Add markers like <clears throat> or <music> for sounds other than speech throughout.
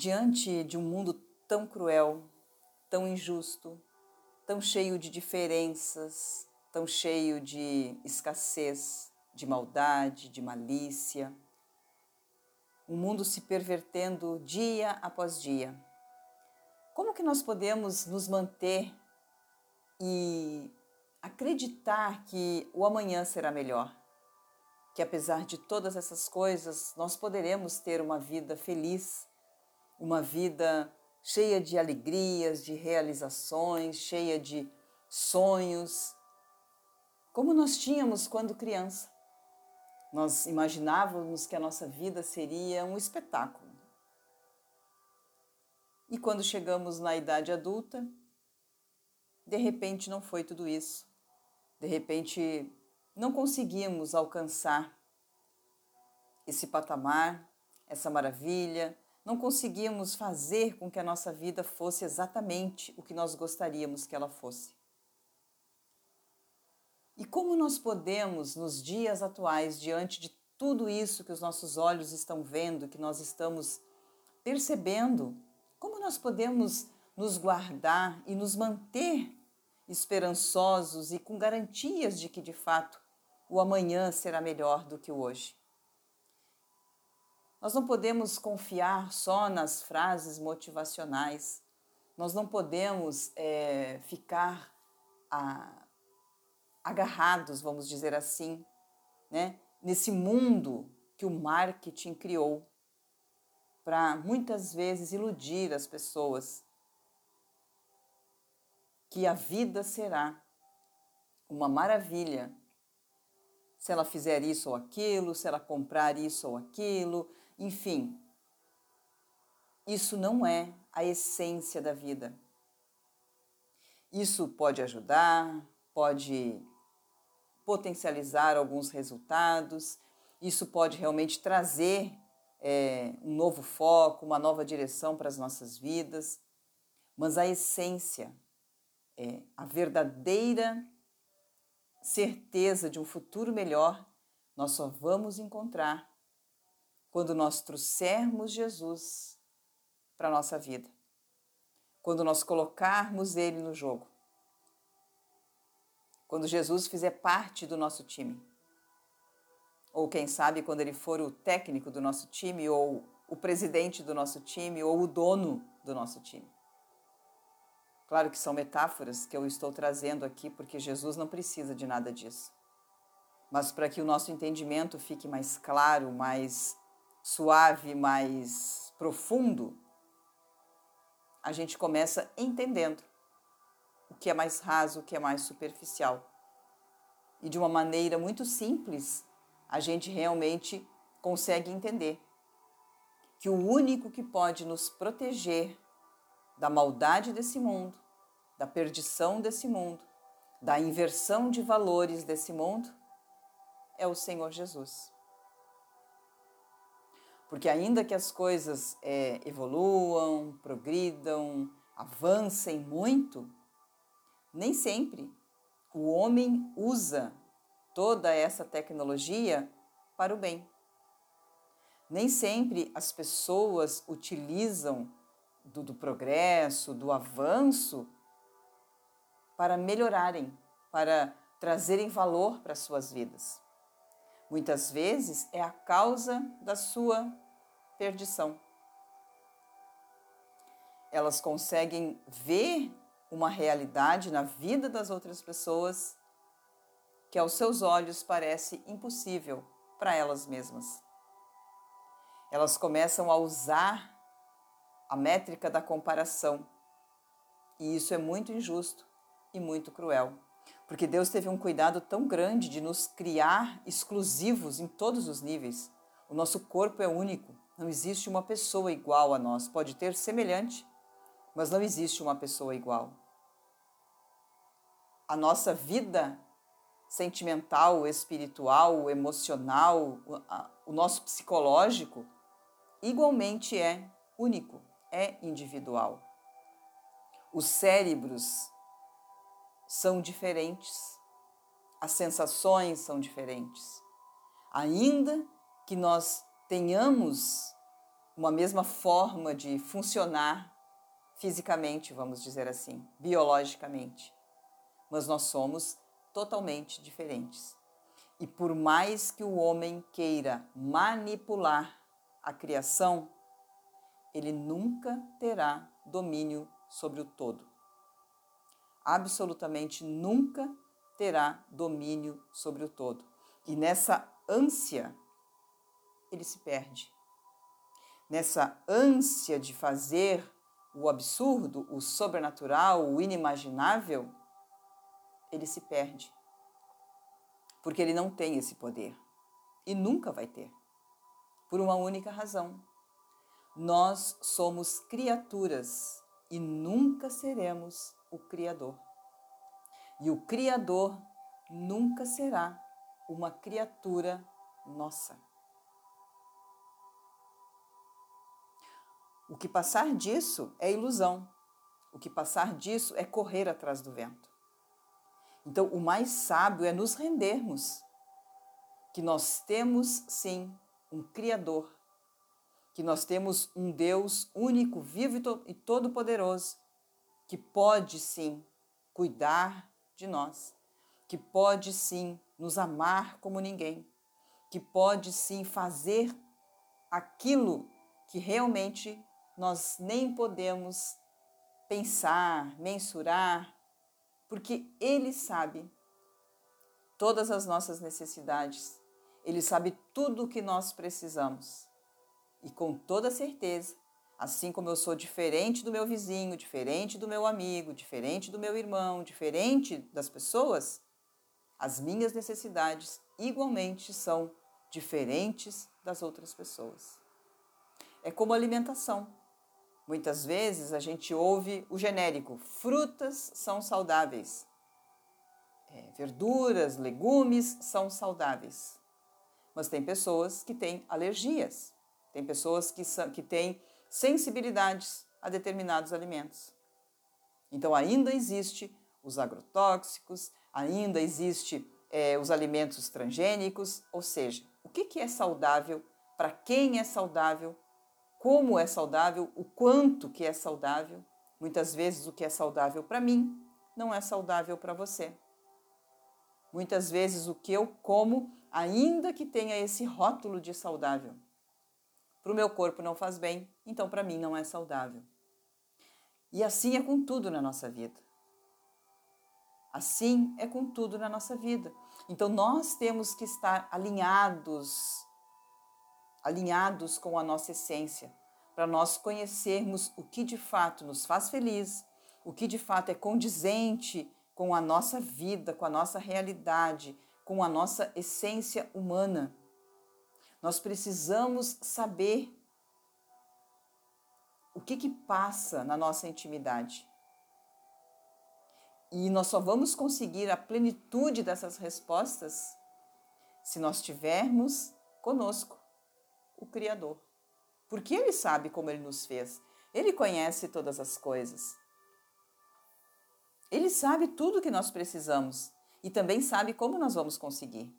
diante de um mundo tão cruel, tão injusto, tão cheio de diferenças, tão cheio de escassez, de maldade, de malícia, um mundo se pervertendo dia após dia. Como que nós podemos nos manter e acreditar que o amanhã será melhor? Que apesar de todas essas coisas, nós poderemos ter uma vida feliz, uma vida cheia de alegrias, de realizações, cheia de sonhos, como nós tínhamos quando criança. Nós imaginávamos que a nossa vida seria um espetáculo. E quando chegamos na idade adulta, de repente não foi tudo isso. De repente não conseguimos alcançar esse patamar, essa maravilha, não conseguimos fazer com que a nossa vida fosse exatamente o que nós gostaríamos que ela fosse. E como nós podemos, nos dias atuais, diante de tudo isso que os nossos olhos estão vendo, que nós estamos percebendo, como nós podemos nos guardar e nos manter esperançosos e com garantias de que, de fato, o amanhã será melhor do que o hoje? Nós não podemos confiar só nas frases motivacionais, nós não podemos é, ficar a, agarrados, vamos dizer assim, né, nesse mundo que o marketing criou para muitas vezes iludir as pessoas que a vida será uma maravilha se ela fizer isso ou aquilo, se ela comprar isso ou aquilo, enfim. Isso não é a essência da vida. Isso pode ajudar, pode potencializar alguns resultados, isso pode realmente trazer é, um novo foco, uma nova direção para as nossas vidas, mas a essência, é, a verdadeira certeza de um futuro melhor, nós só vamos encontrar quando nós trouxermos Jesus para a nossa vida, quando nós colocarmos Ele no jogo quando Jesus fizer parte do nosso time. Ou quem sabe quando ele for o técnico do nosso time, ou o presidente do nosso time, ou o dono do nosso time. Claro que são metáforas que eu estou trazendo aqui, porque Jesus não precisa de nada disso. Mas para que o nosso entendimento fique mais claro, mais suave, mais profundo, a gente começa entendendo o que é mais raso, o que é mais superficial. E de uma maneira muito simples, a gente realmente consegue entender que o único que pode nos proteger da maldade desse mundo, da perdição desse mundo, da inversão de valores desse mundo, é o Senhor Jesus. Porque ainda que as coisas é, evoluam, progridam, avancem muito, nem sempre o homem usa toda essa tecnologia para o bem. Nem sempre as pessoas utilizam do, do progresso, do avanço, para melhorarem, para trazerem valor para suas vidas. Muitas vezes é a causa da sua perdição. Elas conseguem ver uma realidade na vida das outras pessoas que aos seus olhos parece impossível para elas mesmas. Elas começam a usar a métrica da comparação. E isso é muito injusto e muito cruel, porque Deus teve um cuidado tão grande de nos criar exclusivos em todos os níveis. O nosso corpo é único, não existe uma pessoa igual a nós. Pode ter semelhante, mas não existe uma pessoa igual a nossa vida sentimental, espiritual, emocional, o nosso psicológico, igualmente é único, é individual. Os cérebros são diferentes, as sensações são diferentes. Ainda que nós tenhamos uma mesma forma de funcionar fisicamente, vamos dizer assim, biologicamente. Mas nós somos totalmente diferentes. E por mais que o homem queira manipular a criação, ele nunca terá domínio sobre o todo. Absolutamente nunca terá domínio sobre o todo. E nessa ânsia, ele se perde. Nessa ânsia de fazer o absurdo, o sobrenatural, o inimaginável, ele se perde. Porque ele não tem esse poder. E nunca vai ter. Por uma única razão. Nós somos criaturas e nunca seremos o Criador. E o Criador nunca será uma criatura nossa. O que passar disso é ilusão. O que passar disso é correr atrás do vento. Então, o mais sábio é nos rendermos que nós temos sim um Criador, que nós temos um Deus único, vivo e todo-poderoso, que pode sim cuidar de nós, que pode sim nos amar como ninguém, que pode sim fazer aquilo que realmente nós nem podemos pensar, mensurar, porque Ele sabe todas as nossas necessidades, Ele sabe tudo o que nós precisamos. E com toda certeza, Assim como eu sou diferente do meu vizinho, diferente do meu amigo, diferente do meu irmão, diferente das pessoas, as minhas necessidades igualmente são diferentes das outras pessoas. É como alimentação. Muitas vezes a gente ouve o genérico: frutas são saudáveis, é, verduras, legumes são saudáveis. Mas tem pessoas que têm alergias, tem pessoas que, que têm sensibilidades a determinados alimentos. Então ainda existe os agrotóxicos, ainda existe é, os alimentos transgênicos, ou seja, o que, que é saudável, para quem é saudável, como é saudável, o quanto que é saudável. Muitas vezes o que é saudável para mim não é saudável para você. Muitas vezes o que eu como, ainda que tenha esse rótulo de saudável, para o meu corpo não faz bem, então para mim não é saudável. E assim é com tudo na nossa vida. Assim é com tudo na nossa vida. Então nós temos que estar alinhados, alinhados com a nossa essência, para nós conhecermos o que de fato nos faz feliz, o que de fato é condizente com a nossa vida, com a nossa realidade, com a nossa essência humana. Nós precisamos saber o que, que passa na nossa intimidade. E nós só vamos conseguir a plenitude dessas respostas se nós tivermos conosco o Criador. Porque Ele sabe como Ele nos fez, Ele conhece todas as coisas. Ele sabe tudo que nós precisamos e também sabe como nós vamos conseguir.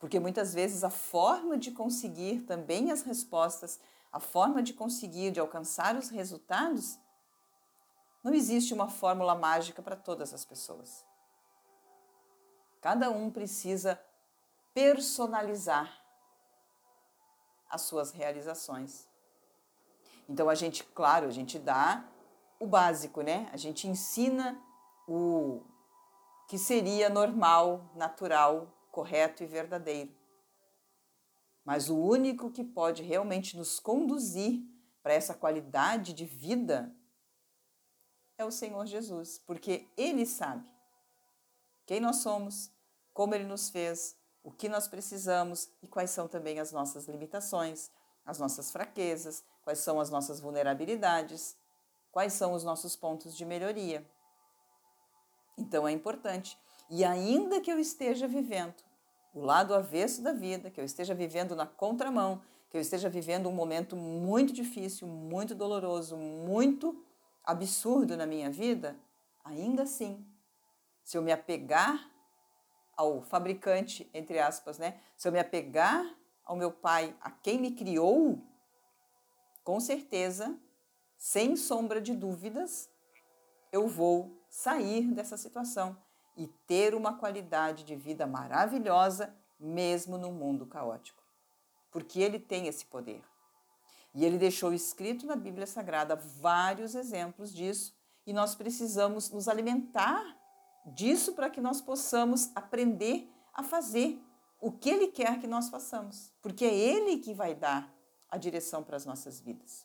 Porque muitas vezes a forma de conseguir também as respostas, a forma de conseguir, de alcançar os resultados, não existe uma fórmula mágica para todas as pessoas. Cada um precisa personalizar as suas realizações. Então a gente, claro, a gente dá o básico, né? A gente ensina o que seria normal, natural correto e verdadeiro. Mas o único que pode realmente nos conduzir para essa qualidade de vida é o Senhor Jesus, porque Ele sabe quem nós somos, como Ele nos fez, o que nós precisamos e quais são também as nossas limitações, as nossas fraquezas, quais são as nossas vulnerabilidades, quais são os nossos pontos de melhoria. Então é importante e ainda que eu esteja vivendo o lado avesso da vida, que eu esteja vivendo na contramão, que eu esteja vivendo um momento muito difícil, muito doloroso, muito absurdo na minha vida, ainda assim, se eu me apegar ao fabricante, entre aspas, né? Se eu me apegar ao meu Pai, a quem me criou, com certeza, sem sombra de dúvidas, eu vou sair dessa situação e ter uma qualidade de vida maravilhosa, mesmo no mundo caótico. Porque Ele tem esse poder. E Ele deixou escrito na Bíblia Sagrada vários exemplos disso, e nós precisamos nos alimentar disso para que nós possamos aprender a fazer o que Ele quer que nós façamos, porque é Ele que vai dar a direção para as nossas vidas.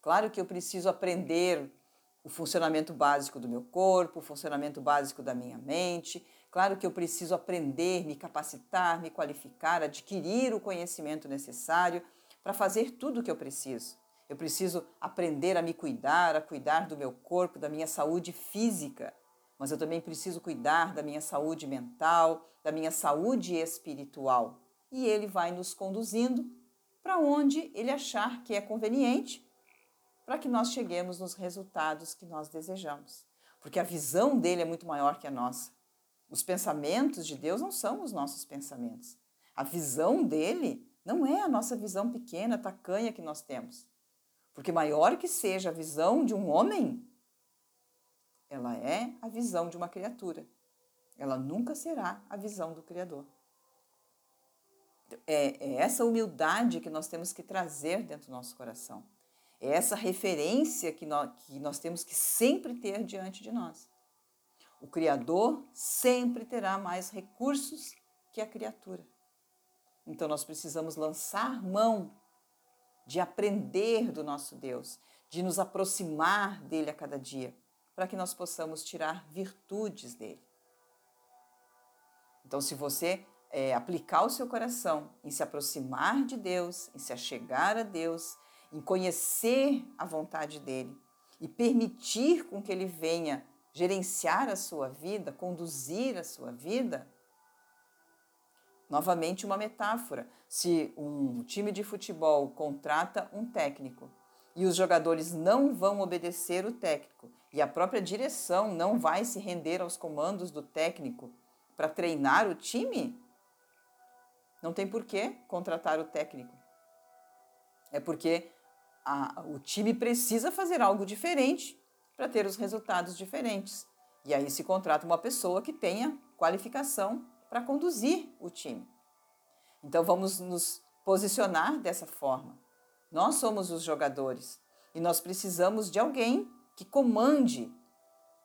Claro que eu preciso aprender o funcionamento básico do meu corpo, o funcionamento básico da minha mente. Claro que eu preciso aprender, me capacitar, me qualificar, adquirir o conhecimento necessário para fazer tudo o que eu preciso. Eu preciso aprender a me cuidar, a cuidar do meu corpo, da minha saúde física, mas eu também preciso cuidar da minha saúde mental, da minha saúde espiritual. E ele vai nos conduzindo para onde ele achar que é conveniente para que nós cheguemos nos resultados que nós desejamos. Porque a visão dele é muito maior que a nossa. Os pensamentos de Deus não são os nossos pensamentos. A visão dele não é a nossa visão pequena, tacanha que nós temos. Porque maior que seja a visão de um homem, ela é a visão de uma criatura. Ela nunca será a visão do Criador. É, é essa humildade que nós temos que trazer dentro do nosso coração. É essa referência que nós, que nós temos que sempre ter diante de nós. O Criador sempre terá mais recursos que a criatura. Então nós precisamos lançar mão de aprender do nosso Deus, de nos aproximar dele a cada dia, para que nós possamos tirar virtudes dele. Então, se você é, aplicar o seu coração em se aproximar de Deus, em se achegar a Deus, em conhecer a vontade dele e permitir com que ele venha gerenciar a sua vida, conduzir a sua vida. Novamente, uma metáfora. Se um time de futebol contrata um técnico e os jogadores não vão obedecer o técnico e a própria direção não vai se render aos comandos do técnico para treinar o time, não tem por que contratar o técnico. É porque a, o time precisa fazer algo diferente para ter os resultados diferentes. E aí se contrata uma pessoa que tenha qualificação para conduzir o time. Então vamos nos posicionar dessa forma. Nós somos os jogadores e nós precisamos de alguém que comande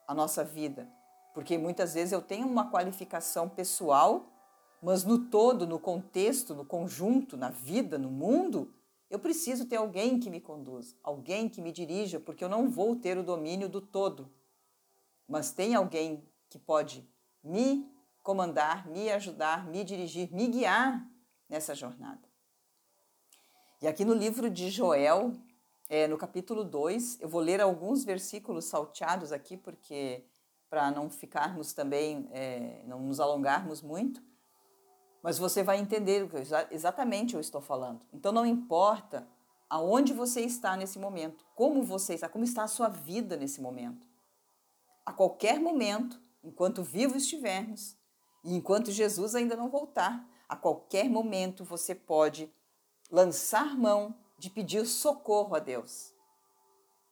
a nossa vida, porque muitas vezes eu tenho uma qualificação pessoal, mas no todo, no contexto, no conjunto, na vida, no mundo, eu preciso ter alguém que me conduza, alguém que me dirija, porque eu não vou ter o domínio do todo. Mas tem alguém que pode me comandar, me ajudar, me dirigir, me guiar nessa jornada. E aqui no livro de Joel, é, no capítulo 2, eu vou ler alguns versículos salteados aqui, porque para não ficarmos também, é, não nos alongarmos muito. Mas você vai entender o que exatamente eu estou falando. Então não importa aonde você está nesse momento, como você está, como está a sua vida nesse momento. A qualquer momento, enquanto vivo estivermos e enquanto Jesus ainda não voltar, a qualquer momento você pode lançar mão de pedir socorro a Deus.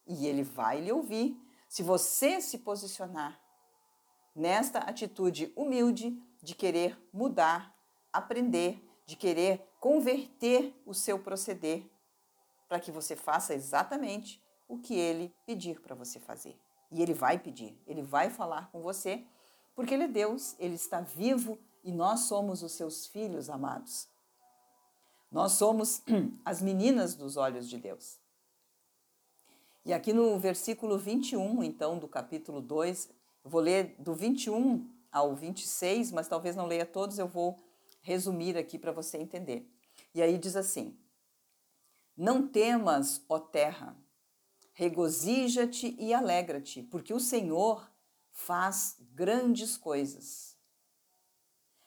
E ele vai lhe ouvir se você se posicionar nesta atitude humilde de querer mudar aprender, de querer converter o seu proceder para que você faça exatamente o que ele pedir para você fazer. E ele vai pedir, ele vai falar com você, porque ele é Deus, ele está vivo e nós somos os seus filhos amados. Nós somos <clears throat> as meninas dos olhos de Deus. E aqui no versículo 21, então, do capítulo 2, eu vou ler do 21 ao 26, mas talvez não leia todos, eu vou resumir aqui para você entender. E aí diz assim: Não temas, ó terra, regozija-te e alegra-te, porque o Senhor faz grandes coisas.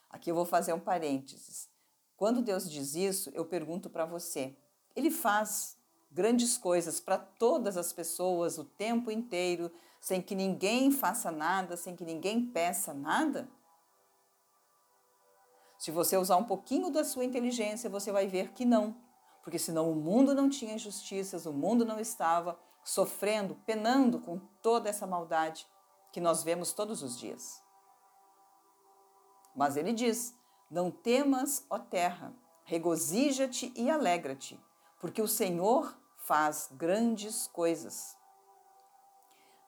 Aqui eu vou fazer um parênteses. Quando Deus diz isso, eu pergunto para você: Ele faz grandes coisas para todas as pessoas o tempo inteiro, sem que ninguém faça nada, sem que ninguém peça nada? Se você usar um pouquinho da sua inteligência, você vai ver que não, porque senão o mundo não tinha injustiças, o mundo não estava sofrendo, penando com toda essa maldade que nós vemos todos os dias. Mas ele diz: Não temas, ó terra, regozija-te e alegra-te, porque o Senhor faz grandes coisas.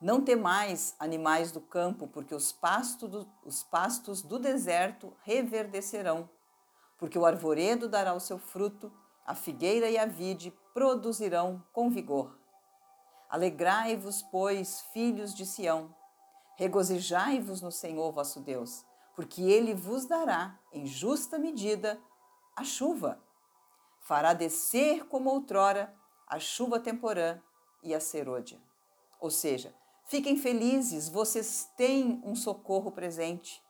Não temais, animais do campo, porque os, pasto do, os pastos do deserto reverdecerão, porque o arvoredo dará o seu fruto, a figueira e a vide produzirão com vigor. Alegrai-vos, pois, filhos de Sião, regozijai-vos no Senhor vosso Deus, porque ele vos dará, em justa medida, a chuva. Fará descer como outrora a chuva temporã e a serôdia. Ou seja, Fiquem felizes, vocês têm um socorro presente.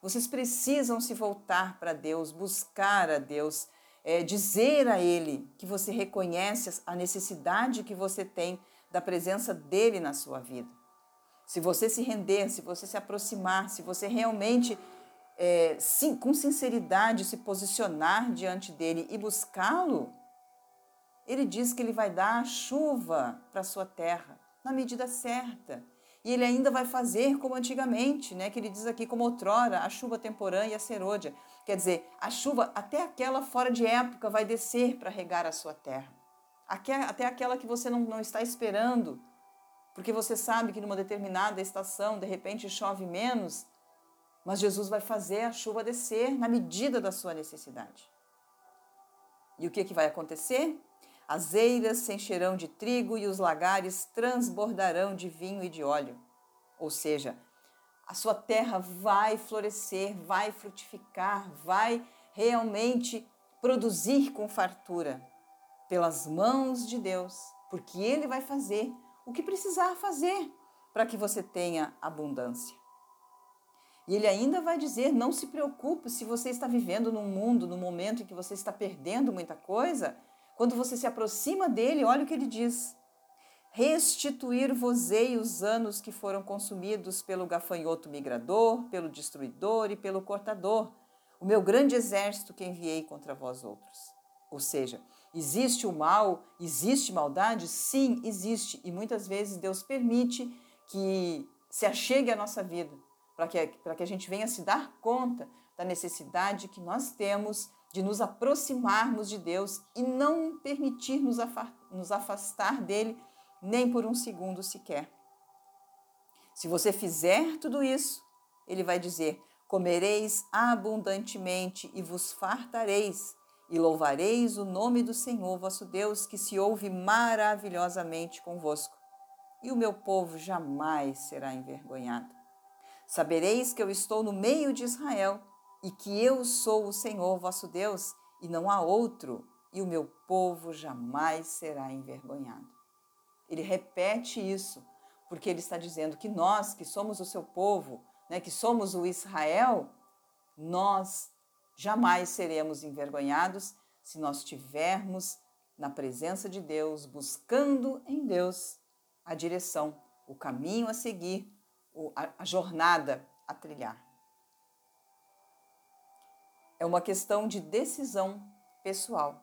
Vocês precisam se voltar para Deus, buscar a Deus, é, dizer a Ele que você reconhece a necessidade que você tem da presença dele na sua vida. Se você se render, se você se aproximar, se você realmente, é, sim, com sinceridade, se posicionar diante dele e buscá-lo, ele diz que ele vai dar a chuva para a sua terra na medida certa. E ele ainda vai fazer como antigamente, né? Que ele diz aqui como outrora, a chuva temporã e a serôdia. Quer dizer, a chuva até aquela fora de época vai descer para regar a sua terra. Até aquela que você não, não está esperando, porque você sabe que numa determinada estação, de repente, chove menos, mas Jesus vai fazer a chuva descer na medida da sua necessidade. E o que, que vai acontecer? As eiras se encherão de trigo e os lagares transbordarão de vinho e de óleo. Ou seja, a sua terra vai florescer, vai frutificar, vai realmente produzir com fartura pelas mãos de Deus, porque Ele vai fazer o que precisar fazer para que você tenha abundância. E ele ainda vai dizer: não se preocupe se você está vivendo num mundo, num momento em que você está perdendo muita coisa, quando você se aproxima dele, olha o que ele diz: Restituir-vos-ei os anos que foram consumidos pelo gafanhoto migrador, pelo destruidor e pelo cortador, o meu grande exército que enviei contra vós outros. Ou seja, existe o mal, existe maldade? Sim, existe. E muitas vezes Deus permite que se achegue à nossa vida, para que, que a gente venha se dar conta da necessidade que nós temos de nos aproximarmos de Deus e não permitir nos afastar dele nem por um segundo sequer. Se você fizer tudo isso, ele vai dizer: comereis abundantemente e vos fartareis, e louvareis o nome do Senhor vosso Deus, que se ouve maravilhosamente convosco. E o meu povo jamais será envergonhado. Sabereis que eu estou no meio de Israel e que eu sou o Senhor vosso Deus e não há outro, e o meu povo jamais será envergonhado. Ele repete isso porque ele está dizendo que nós, que somos o seu povo, né, que somos o Israel, nós jamais seremos envergonhados se nós estivermos na presença de Deus, buscando em Deus a direção, o caminho a seguir, a jornada a trilhar. É uma questão de decisão pessoal.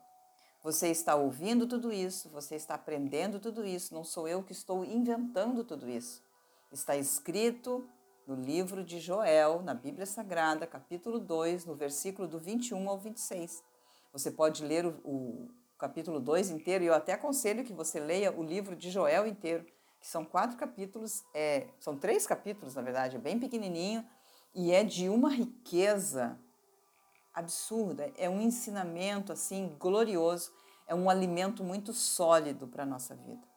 Você está ouvindo tudo isso, você está aprendendo tudo isso, não sou eu que estou inventando tudo isso. Está escrito no livro de Joel, na Bíblia Sagrada, capítulo 2, no versículo do 21 ao 26. Você pode ler o, o capítulo 2 inteiro, e eu até aconselho que você leia o livro de Joel inteiro, que são quatro capítulos, é, são três capítulos, na verdade, é bem pequenininho, e é de uma riqueza absurda, é um ensinamento assim glorioso, é um alimento muito sólido para a nossa vida.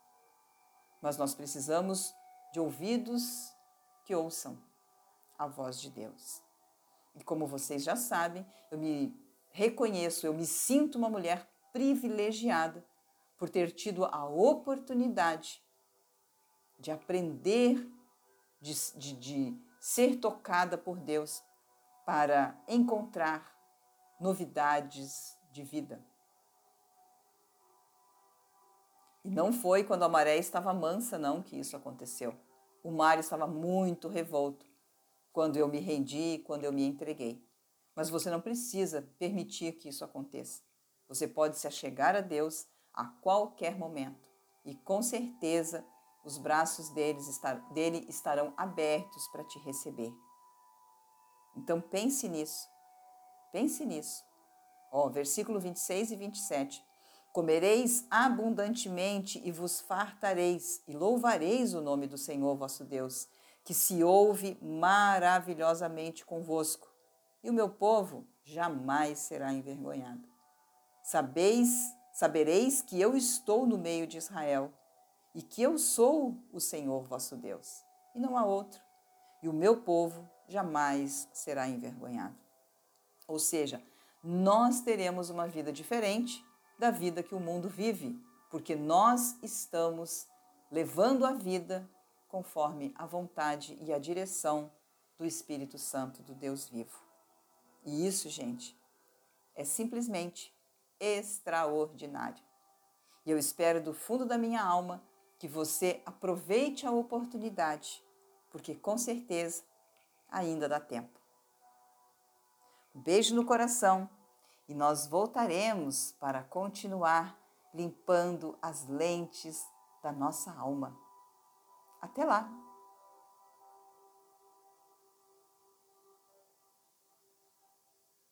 Mas nós precisamos de ouvidos que ouçam a voz de Deus. E como vocês já sabem, eu me reconheço, eu me sinto uma mulher privilegiada por ter tido a oportunidade de aprender, de, de, de ser tocada por Deus para encontrar novidades de vida. E não foi quando a maré estava mansa, não, que isso aconteceu. O mar estava muito revolto quando eu me rendi, quando eu me entreguei. Mas você não precisa permitir que isso aconteça. Você pode se achegar a Deus a qualquer momento e com certeza os braços estar, dele estarão abertos para te receber. Então pense nisso. Pense nisso. Ó, versículo 26 e 27. Comereis abundantemente e vos fartareis, e louvareis o nome do Senhor vosso Deus, que se ouve maravilhosamente convosco, e o meu povo jamais será envergonhado. Sabeis, sabereis que eu estou no meio de Israel, e que eu sou o Senhor vosso Deus, e não há outro, e o meu povo jamais será envergonhado. Ou seja, nós teremos uma vida diferente da vida que o mundo vive, porque nós estamos levando a vida conforme a vontade e a direção do Espírito Santo do Deus vivo. E isso, gente, é simplesmente extraordinário. E eu espero do fundo da minha alma que você aproveite a oportunidade, porque com certeza ainda dá tempo. Beijo no coração e nós voltaremos para continuar limpando as lentes da nossa alma. Até lá!